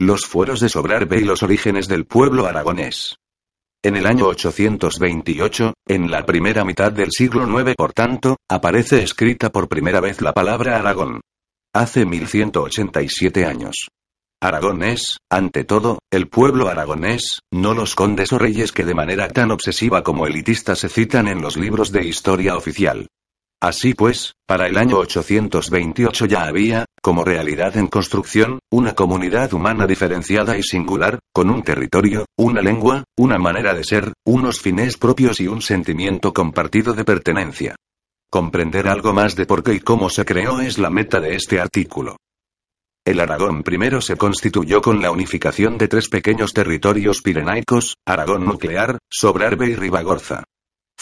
Los fueros de Sobrarbe y los orígenes del pueblo aragonés. En el año 828, en la primera mitad del siglo IX por tanto, aparece escrita por primera vez la palabra Aragón. Hace 1187 años. Aragón es, ante todo, el pueblo aragonés, no los condes o reyes que de manera tan obsesiva como elitista se citan en los libros de historia oficial. Así pues, para el año 828 ya había, como realidad en construcción, una comunidad humana diferenciada y singular, con un territorio, una lengua, una manera de ser, unos fines propios y un sentimiento compartido de pertenencia. Comprender algo más de por qué y cómo se creó es la meta de este artículo. El Aragón primero se constituyó con la unificación de tres pequeños territorios pirenaicos, Aragón nuclear, Sobrarbe y Ribagorza.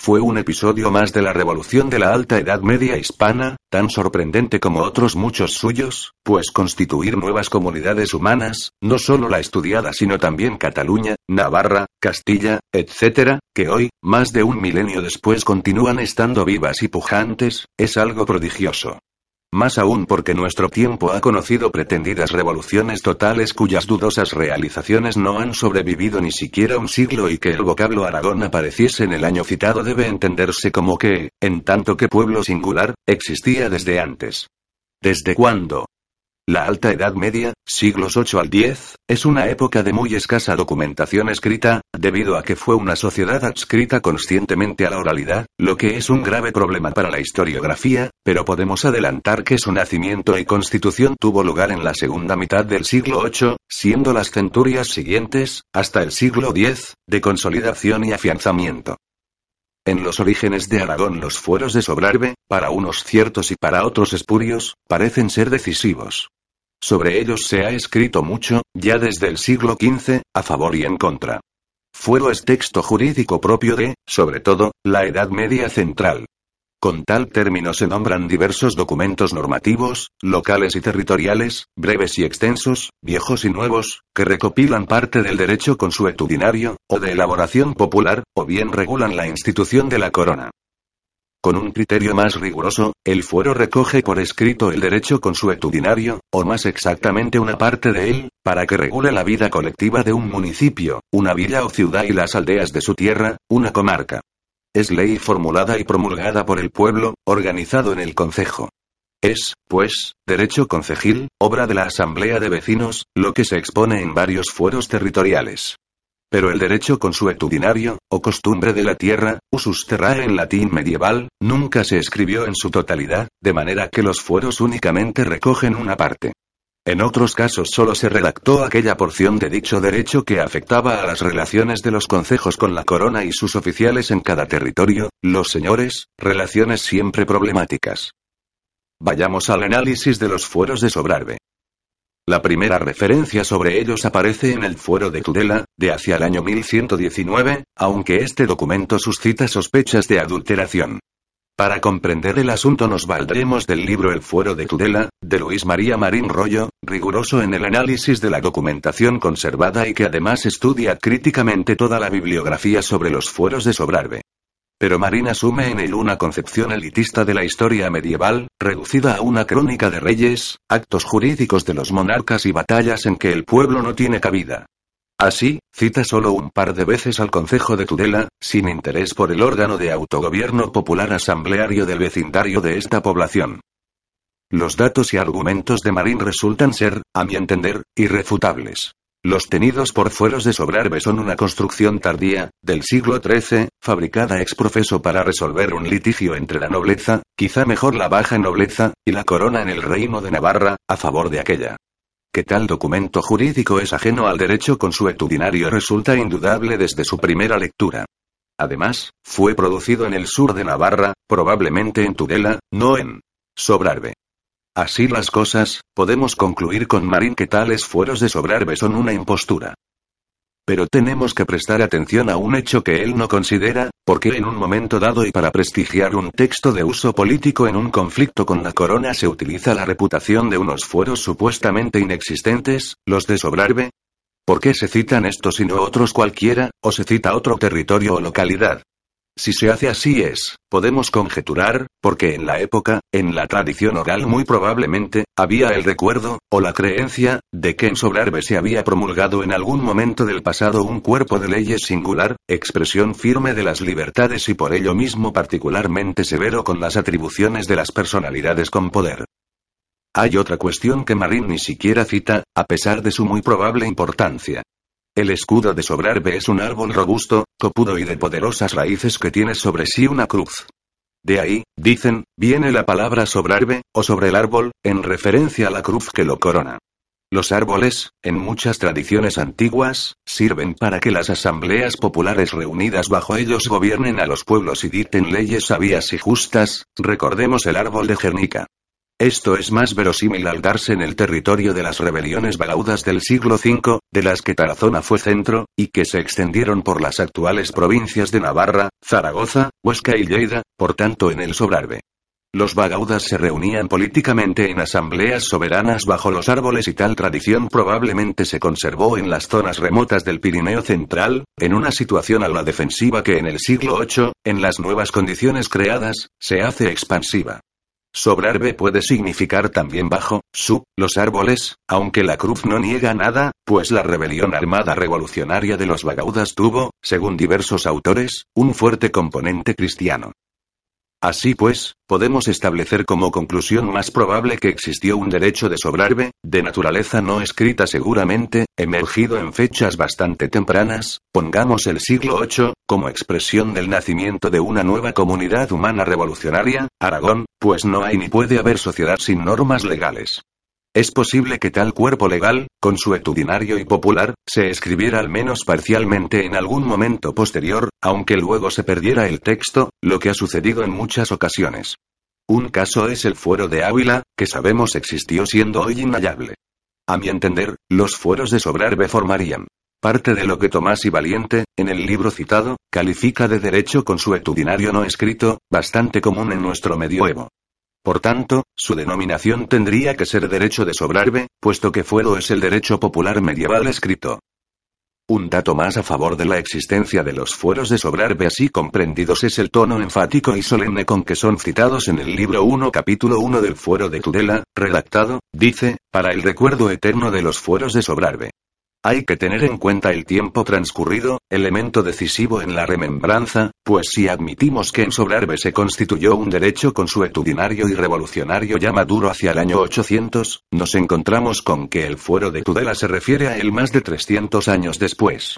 Fue un episodio más de la revolución de la Alta Edad Media hispana, tan sorprendente como otros muchos suyos, pues constituir nuevas comunidades humanas, no solo la estudiada sino también Cataluña, Navarra, Castilla, etc., que hoy, más de un milenio después continúan estando vivas y pujantes, es algo prodigioso. Más aún porque nuestro tiempo ha conocido pretendidas revoluciones totales cuyas dudosas realizaciones no han sobrevivido ni siquiera un siglo y que el vocablo Aragón apareciese en el año citado debe entenderse como que, en tanto que pueblo singular, existía desde antes. ¿Desde cuándo? La Alta Edad Media, siglos 8 al 10, es una época de muy escasa documentación escrita, debido a que fue una sociedad adscrita conscientemente a la oralidad, lo que es un grave problema para la historiografía, pero podemos adelantar que su nacimiento y constitución tuvo lugar en la segunda mitad del siglo VIII, siendo las centurias siguientes, hasta el siglo X, de consolidación y afianzamiento. En los orígenes de Aragón los fueros de Sobrarbe, para unos ciertos y para otros espurios, parecen ser decisivos. Sobre ellos se ha escrito mucho, ya desde el siglo XV, a favor y en contra. Fuero es texto jurídico propio de, sobre todo, la Edad Media Central. Con tal término se nombran diversos documentos normativos, locales y territoriales, breves y extensos, viejos y nuevos, que recopilan parte del derecho consuetudinario, o de elaboración popular, o bien regulan la institución de la corona. Con un criterio más riguroso, el fuero recoge por escrito el derecho consuetudinario, o más exactamente una parte de él, para que regule la vida colectiva de un municipio, una villa o ciudad y las aldeas de su tierra, una comarca. Es ley formulada y promulgada por el pueblo, organizado en el concejo. Es, pues, derecho concejil, obra de la Asamblea de Vecinos, lo que se expone en varios fueros territoriales. Pero el derecho consuetudinario, o costumbre de la tierra, usus terrae en latín medieval, nunca se escribió en su totalidad, de manera que los fueros únicamente recogen una parte. En otros casos solo se redactó aquella porción de dicho derecho que afectaba a las relaciones de los concejos con la corona y sus oficiales en cada territorio, los señores, relaciones siempre problemáticas. Vayamos al análisis de los fueros de Sobrarbe. La primera referencia sobre ellos aparece en el Fuero de Tudela, de hacia el año 1119, aunque este documento suscita sospechas de adulteración. Para comprender el asunto nos valdremos del libro El Fuero de Tudela, de Luis María Marín Rollo, riguroso en el análisis de la documentación conservada y que además estudia críticamente toda la bibliografía sobre los fueros de Sobrarbe. Pero Marín asume en él una concepción elitista de la historia medieval, reducida a una crónica de reyes, actos jurídicos de los monarcas y batallas en que el pueblo no tiene cabida. Así, cita solo un par de veces al Concejo de Tudela, sin interés por el órgano de autogobierno popular asambleario del vecindario de esta población. Los datos y argumentos de Marín resultan ser, a mi entender, irrefutables. Los tenidos por fueros de Sobrarbe son una construcción tardía, del siglo XIII, fabricada ex profeso para resolver un litigio entre la nobleza, quizá mejor la baja nobleza, y la corona en el reino de Navarra, a favor de aquella. Que tal documento jurídico es ajeno al derecho consuetudinario resulta indudable desde su primera lectura. Además, fue producido en el sur de Navarra, probablemente en Tudela, no en Sobrarbe. Así las cosas, podemos concluir con Marín que tales fueros de Sobrarbe son una impostura. Pero tenemos que prestar atención a un hecho que él no considera, porque en un momento dado y para prestigiar un texto de uso político en un conflicto con la corona se utiliza la reputación de unos fueros supuestamente inexistentes, los de Sobrarbe. ¿Por qué se citan estos y no otros cualquiera, o se cita otro territorio o localidad? Si se hace así es, podemos conjeturar, porque en la época, en la tradición oral muy probablemente, había el recuerdo, o la creencia, de que en Sobrarbe se había promulgado en algún momento del pasado un cuerpo de leyes singular, expresión firme de las libertades y por ello mismo particularmente severo con las atribuciones de las personalidades con poder. Hay otra cuestión que Marín ni siquiera cita, a pesar de su muy probable importancia. El escudo de Sobrarbe es un árbol robusto, copudo y de poderosas raíces que tiene sobre sí una cruz. De ahí, dicen, viene la palabra sobrarbe, o sobre el árbol, en referencia a la cruz que lo corona. Los árboles, en muchas tradiciones antiguas, sirven para que las asambleas populares reunidas bajo ellos gobiernen a los pueblos y dicten leyes sabias y justas, recordemos el árbol de Gernica. Esto es más verosímil al darse en el territorio de las rebeliones bagaudas del siglo V, de las que Tarazona fue centro, y que se extendieron por las actuales provincias de Navarra, Zaragoza, Huesca y Lleida, por tanto en el Sobrarbe. Los bagaudas se reunían políticamente en asambleas soberanas bajo los árboles y tal tradición probablemente se conservó en las zonas remotas del Pirineo central, en una situación a la defensiva que en el siglo VIII, en las nuevas condiciones creadas, se hace expansiva. Sobrarbe puede significar también bajo, sub, los árboles, aunque la cruz no niega nada, pues la rebelión armada revolucionaria de los Bagaudas tuvo, según diversos autores, un fuerte componente cristiano. Así pues, podemos establecer como conclusión más probable que existió un derecho de sobrarbe, de naturaleza no escrita seguramente, emergido en fechas bastante tempranas, pongamos el siglo VIII, como expresión del nacimiento de una nueva comunidad humana revolucionaria, Aragón, pues no hay ni puede haber sociedad sin normas legales. Es posible que tal cuerpo legal, consuetudinario y popular, se escribiera al menos parcialmente en algún momento posterior, aunque luego se perdiera el texto, lo que ha sucedido en muchas ocasiones. Un caso es el fuero de Ávila, que sabemos existió siendo hoy inhallable. A mi entender, los fueros de Sobrarbe formarían parte de lo que Tomás y Valiente, en el libro citado, califica de derecho consuetudinario no escrito, bastante común en nuestro medioevo. Por tanto, su denominación tendría que ser derecho de sobrarbe, puesto que fuero es el derecho popular medieval escrito. Un dato más a favor de la existencia de los fueros de sobrarbe así comprendidos es el tono enfático y solemne con que son citados en el libro 1 capítulo 1 del fuero de Tudela, redactado, dice, para el recuerdo eterno de los fueros de sobrarbe. Hay que tener en cuenta el tiempo transcurrido, elemento decisivo en la remembranza, pues si admitimos que en Sobrarbe se constituyó un derecho consuetudinario y revolucionario ya maduro hacia el año 800, nos encontramos con que el fuero de Tudela se refiere a él más de 300 años después.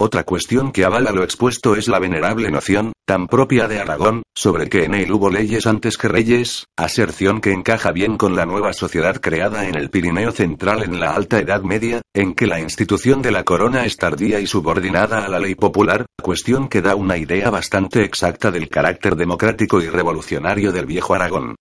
Otra cuestión que avala lo expuesto es la venerable noción, tan propia de Aragón, sobre que en él hubo leyes antes que reyes, aserción que encaja bien con la nueva sociedad creada en el Pirineo central en la Alta Edad Media, en que la institución de la corona es tardía y subordinada a la ley popular, cuestión que da una idea bastante exacta del carácter democrático y revolucionario del viejo Aragón.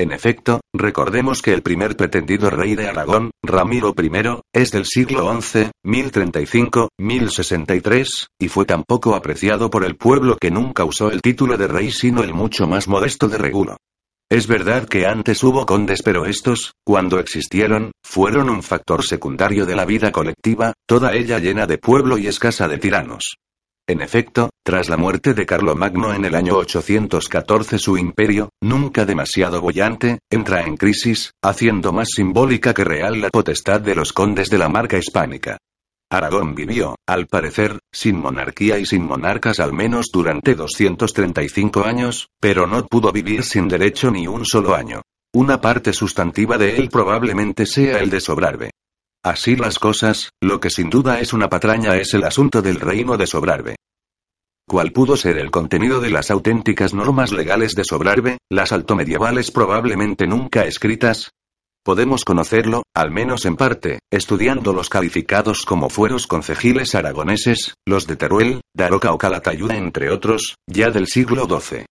En efecto, recordemos que el primer pretendido rey de Aragón, Ramiro I, es del siglo XI, 1035-1063, y fue tan poco apreciado por el pueblo que nunca usó el título de rey sino el mucho más modesto de Regulo. Es verdad que antes hubo condes pero estos, cuando existieron, fueron un factor secundario de la vida colectiva, toda ella llena de pueblo y escasa de tiranos. En efecto, tras la muerte de Carlomagno en el año 814 su imperio, nunca demasiado bollante, entra en crisis, haciendo más simbólica que real la potestad de los condes de la marca hispánica. Aragón vivió, al parecer, sin monarquía y sin monarcas al menos durante 235 años, pero no pudo vivir sin derecho ni un solo año. Una parte sustantiva de él probablemente sea el de Sobrarbe. Así las cosas, lo que sin duda es una patraña es el asunto del reino de Sobrarbe. ¿Cuál pudo ser el contenido de las auténticas normas legales de Sobrarbe, las altomedievales probablemente nunca escritas? Podemos conocerlo, al menos en parte, estudiando los calificados como fueros concejiles aragoneses, los de Teruel, Daroca o Calatayud entre otros, ya del siglo XII.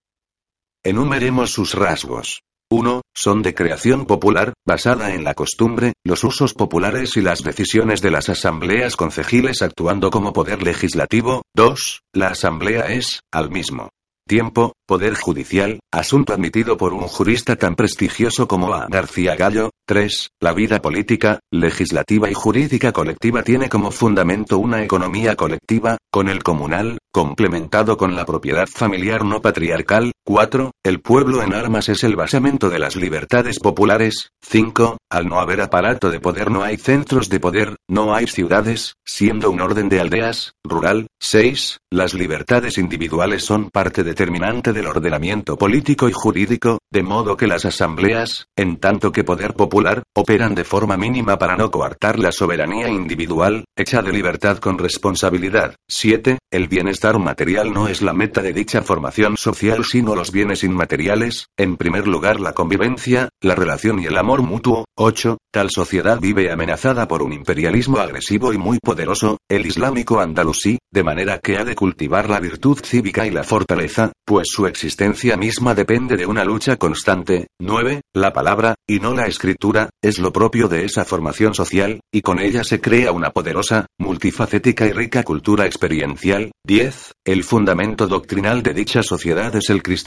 Enumeremos sus rasgos. 1. Son de creación popular, basada en la costumbre, los usos populares y las decisiones de las asambleas concejiles actuando como poder legislativo. 2. La asamblea es, al mismo tiempo, Poder Judicial, asunto admitido por un jurista tan prestigioso como A. García Gallo. 3. La vida política, legislativa y jurídica colectiva tiene como fundamento una economía colectiva, con el comunal, complementado con la propiedad familiar no patriarcal. 4. El pueblo en armas es el basamento de las libertades populares. 5. Al no haber aparato de poder no hay centros de poder, no hay ciudades, siendo un orden de aldeas, rural. 6. Las libertades individuales son parte determinante del ordenamiento político y jurídico, de modo que las asambleas, en tanto que poder popular, operan de forma mínima para no coartar la soberanía individual, hecha de libertad con responsabilidad. 7. El bienestar material no es la meta de dicha formación social sino los bienes inmateriales, en primer lugar la convivencia, la relación y el amor mutuo. 8. Tal sociedad vive amenazada por un imperialismo agresivo y muy poderoso, el islámico andalusí, de manera que ha de cultivar la virtud cívica y la fortaleza, pues su existencia misma depende de una lucha constante. 9. La palabra, y no la escritura, es lo propio de esa formación social, y con ella se crea una poderosa, multifacética y rica cultura experiencial. 10. El fundamento doctrinal de dicha sociedad es el cristianismo.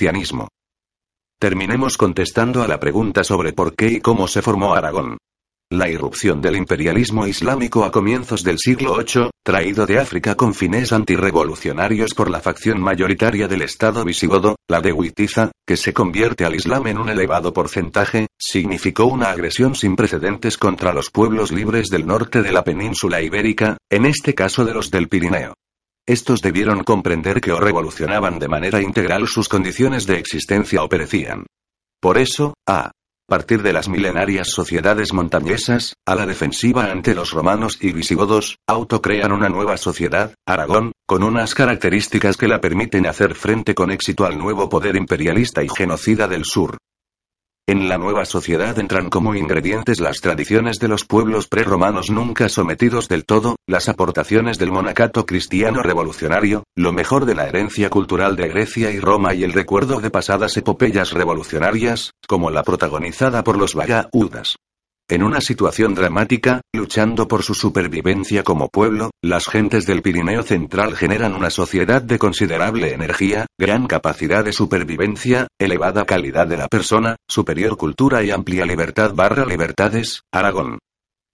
Terminemos contestando a la pregunta sobre por qué y cómo se formó Aragón. La irrupción del imperialismo islámico a comienzos del siglo VIII, traído de África con fines antirrevolucionarios por la facción mayoritaria del Estado visigodo, la de Huitiza, que se convierte al Islam en un elevado porcentaje, significó una agresión sin precedentes contra los pueblos libres del norte de la península ibérica, en este caso de los del Pirineo. Estos debieron comprender que o revolucionaban de manera integral sus condiciones de existencia o perecían. Por eso, a partir de las milenarias sociedades montañesas, a la defensiva ante los romanos y visigodos, autocrean una nueva sociedad, Aragón, con unas características que la permiten hacer frente con éxito al nuevo poder imperialista y genocida del sur. En la nueva sociedad entran como ingredientes las tradiciones de los pueblos preromanos nunca sometidos del todo, las aportaciones del monacato cristiano revolucionario, lo mejor de la herencia cultural de Grecia y Roma y el recuerdo de pasadas epopeyas revolucionarias, como la protagonizada por los Bayaudas. En una situación dramática, luchando por su supervivencia como pueblo, las gentes del Pirineo Central generan una sociedad de considerable energía, gran capacidad de supervivencia, elevada calidad de la persona, superior cultura y amplia libertad barra libertades, Aragón.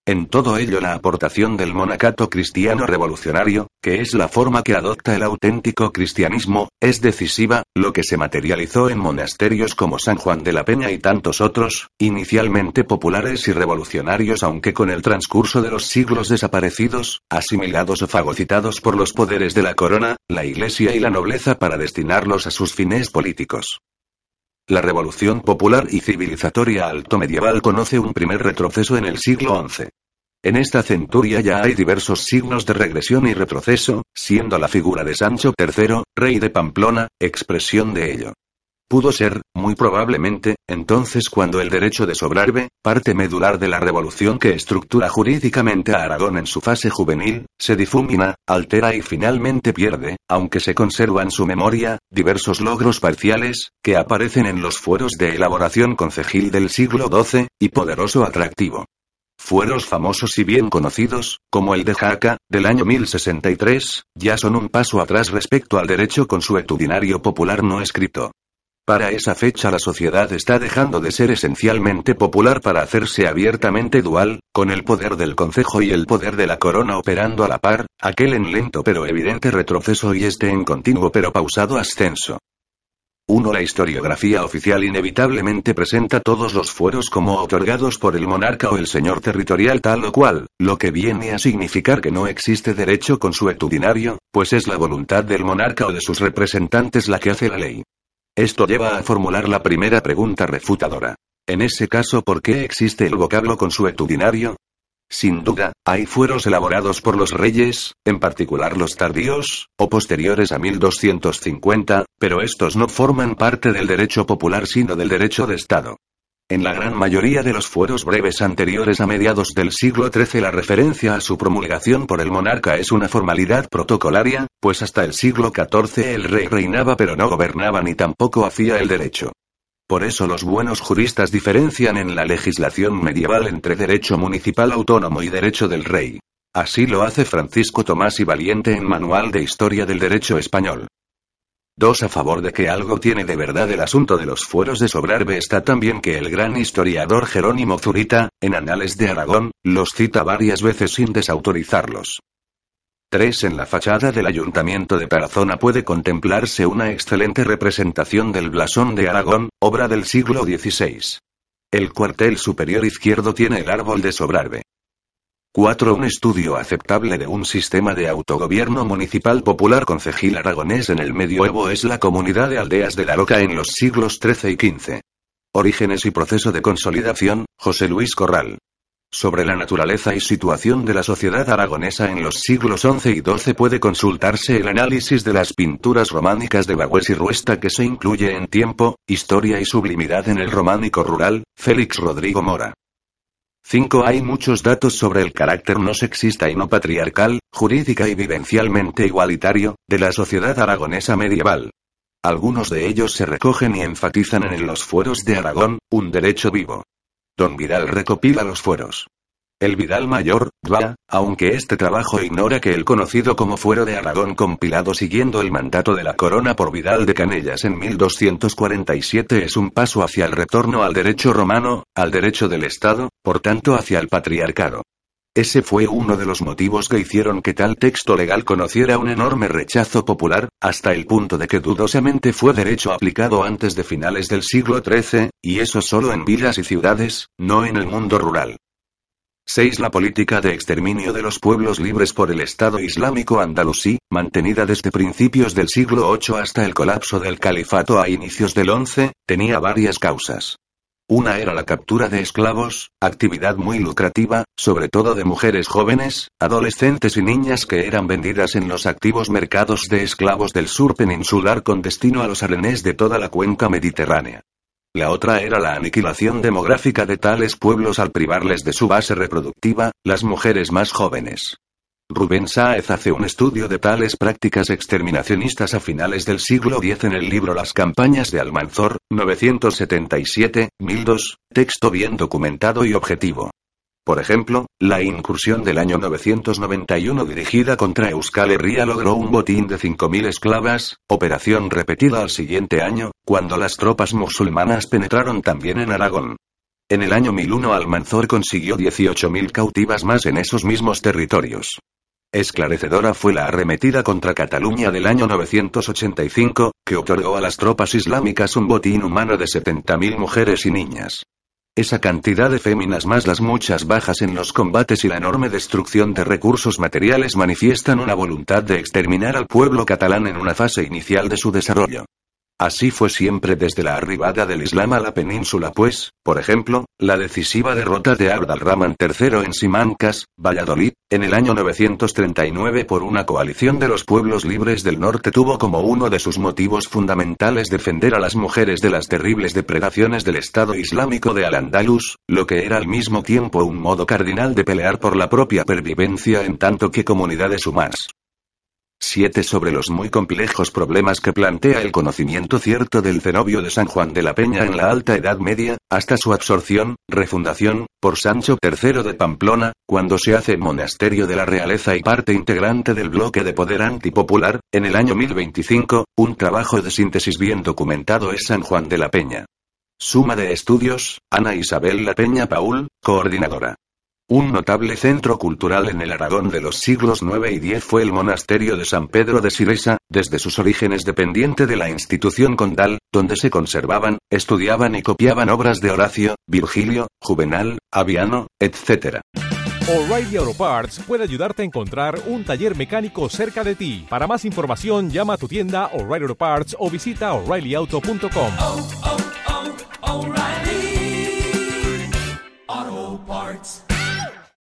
En todo ello la aportación del monacato cristiano revolucionario, que es la forma que adopta el auténtico cristianismo, es decisiva, lo que se materializó en monasterios como San Juan de la Peña y tantos otros, inicialmente populares y revolucionarios aunque con el transcurso de los siglos desaparecidos, asimilados o fagocitados por los poderes de la corona, la iglesia y la nobleza para destinarlos a sus fines políticos. La revolución popular y civilizatoria alto medieval conoce un primer retroceso en el siglo XI. En esta centuria ya hay diversos signos de regresión y retroceso, siendo la figura de Sancho III, rey de Pamplona, expresión de ello. Pudo ser, muy probablemente, entonces cuando el derecho de sobrarbe, parte medular de la revolución que estructura jurídicamente a Aragón en su fase juvenil, se difumina, altera y finalmente pierde, aunque se conservan su memoria, diversos logros parciales, que aparecen en los fueros de elaboración concejil del siglo XII, y poderoso atractivo. Fueros famosos y bien conocidos, como el de Jaca, del año 1063, ya son un paso atrás respecto al derecho consuetudinario popular no escrito. Para esa fecha la sociedad está dejando de ser esencialmente popular para hacerse abiertamente dual, con el poder del concejo y el poder de la corona operando a la par, aquel en lento pero evidente retroceso y este en continuo pero pausado ascenso. 1. La historiografía oficial inevitablemente presenta todos los fueros como otorgados por el monarca o el señor territorial tal o cual, lo que viene a significar que no existe derecho consuetudinario, pues es la voluntad del monarca o de sus representantes la que hace la ley. Esto lleva a formular la primera pregunta refutadora. En ese caso, ¿por qué existe el vocablo consuetudinario? Sin duda, hay fueros elaborados por los reyes, en particular los tardíos, o posteriores a 1250, pero estos no forman parte del derecho popular sino del derecho de Estado. En la gran mayoría de los fueros breves anteriores a mediados del siglo XIII la referencia a su promulgación por el monarca es una formalidad protocolaria, pues hasta el siglo XIV el rey reinaba pero no gobernaba ni tampoco hacía el derecho. Por eso los buenos juristas diferencian en la legislación medieval entre derecho municipal autónomo y derecho del rey. Así lo hace Francisco Tomás y Valiente en Manual de Historia del Derecho Español. 2. A favor de que algo tiene de verdad el asunto de los fueros de Sobrarbe está también que el gran historiador Jerónimo Zurita, en Anales de Aragón, los cita varias veces sin desautorizarlos. 3. En la fachada del Ayuntamiento de Tarazona puede contemplarse una excelente representación del blasón de Aragón, obra del siglo XVI. El cuartel superior izquierdo tiene el árbol de Sobrarbe. 4. Un estudio aceptable de un sistema de autogobierno municipal popular concejil aragonés en el medioevo es la comunidad de aldeas de la Roca en los siglos XIII y XV. Orígenes y proceso de consolidación, José Luis Corral. Sobre la naturaleza y situación de la sociedad aragonesa en los siglos XI y XII puede consultarse el análisis de las pinturas románicas de Bagües y Ruesta que se incluye en Tiempo, Historia y Sublimidad en el Románico Rural, Félix Rodrigo Mora. 5. Hay muchos datos sobre el carácter no sexista y no patriarcal, jurídica y vivencialmente igualitario, de la sociedad aragonesa medieval. Algunos de ellos se recogen y enfatizan en los fueros de Aragón, un derecho vivo. Don Vidal recopila los fueros. El Vidal Mayor, va, aunque este trabajo ignora que el conocido como Fuero de Aragón compilado siguiendo el mandato de la corona por Vidal de Canellas en 1247 es un paso hacia el retorno al derecho romano, al derecho del Estado, por tanto hacia el patriarcado. Ese fue uno de los motivos que hicieron que tal texto legal conociera un enorme rechazo popular, hasta el punto de que dudosamente fue derecho aplicado antes de finales del siglo XIII, y eso solo en villas y ciudades, no en el mundo rural. 6. La política de exterminio de los pueblos libres por el Estado Islámico andalusí, mantenida desde principios del siglo VIII hasta el colapso del califato a inicios del XI, tenía varias causas. Una era la captura de esclavos, actividad muy lucrativa, sobre todo de mujeres jóvenes, adolescentes y niñas que eran vendidas en los activos mercados de esclavos del sur peninsular con destino a los arenés de toda la cuenca mediterránea. La otra era la aniquilación demográfica de tales pueblos al privarles de su base reproductiva, las mujeres más jóvenes. Rubén Sáez hace un estudio de tales prácticas exterminacionistas a finales del siglo X en el libro Las campañas de Almanzor, 977, 1002, texto bien documentado y objetivo. Por ejemplo, la incursión del año 991 dirigida contra Euskal Herria logró un botín de 5.000 esclavas, operación repetida al siguiente año, cuando las tropas musulmanas penetraron también en Aragón. En el año 1001 Almanzor consiguió 18.000 cautivas más en esos mismos territorios. Esclarecedora fue la arremetida contra Cataluña del año 985, que otorgó a las tropas islámicas un botín humano de 70.000 mujeres y niñas. Esa cantidad de féminas más las muchas bajas en los combates y la enorme destrucción de recursos materiales manifiestan una voluntad de exterminar al pueblo catalán en una fase inicial de su desarrollo. Así fue siempre desde la arribada del Islam a la península pues, por ejemplo, la decisiva derrota de Abd al-Rahman III en Simancas, Valladolid, en el año 939 por una coalición de los pueblos libres del norte tuvo como uno de sus motivos fundamentales defender a las mujeres de las terribles depredaciones del Estado Islámico de Al-Andalus, lo que era al mismo tiempo un modo cardinal de pelear por la propia pervivencia en tanto que comunidades humanas. 7. Sobre los muy complejos problemas que plantea el conocimiento cierto del cenobio de San Juan de la Peña en la Alta Edad Media, hasta su absorción, refundación, por Sancho III de Pamplona, cuando se hace monasterio de la realeza y parte integrante del bloque de poder antipopular, en el año 1025, un trabajo de síntesis bien documentado es San Juan de la Peña. Suma de estudios, Ana Isabel La Peña Paul, coordinadora. Un notable centro cultural en el Aragón de los siglos IX y X fue el monasterio de San Pedro de Siresa, desde sus orígenes dependiente de la institución condal, donde se conservaban, estudiaban y copiaban obras de Horacio, Virgilio, Juvenal, Aviano, etc. O'Reilly Auto Parts puede ayudarte a encontrar un taller mecánico cerca de ti. Para más información, llama a tu tienda O'Reilly Auto Parts o visita oreillyauto.com.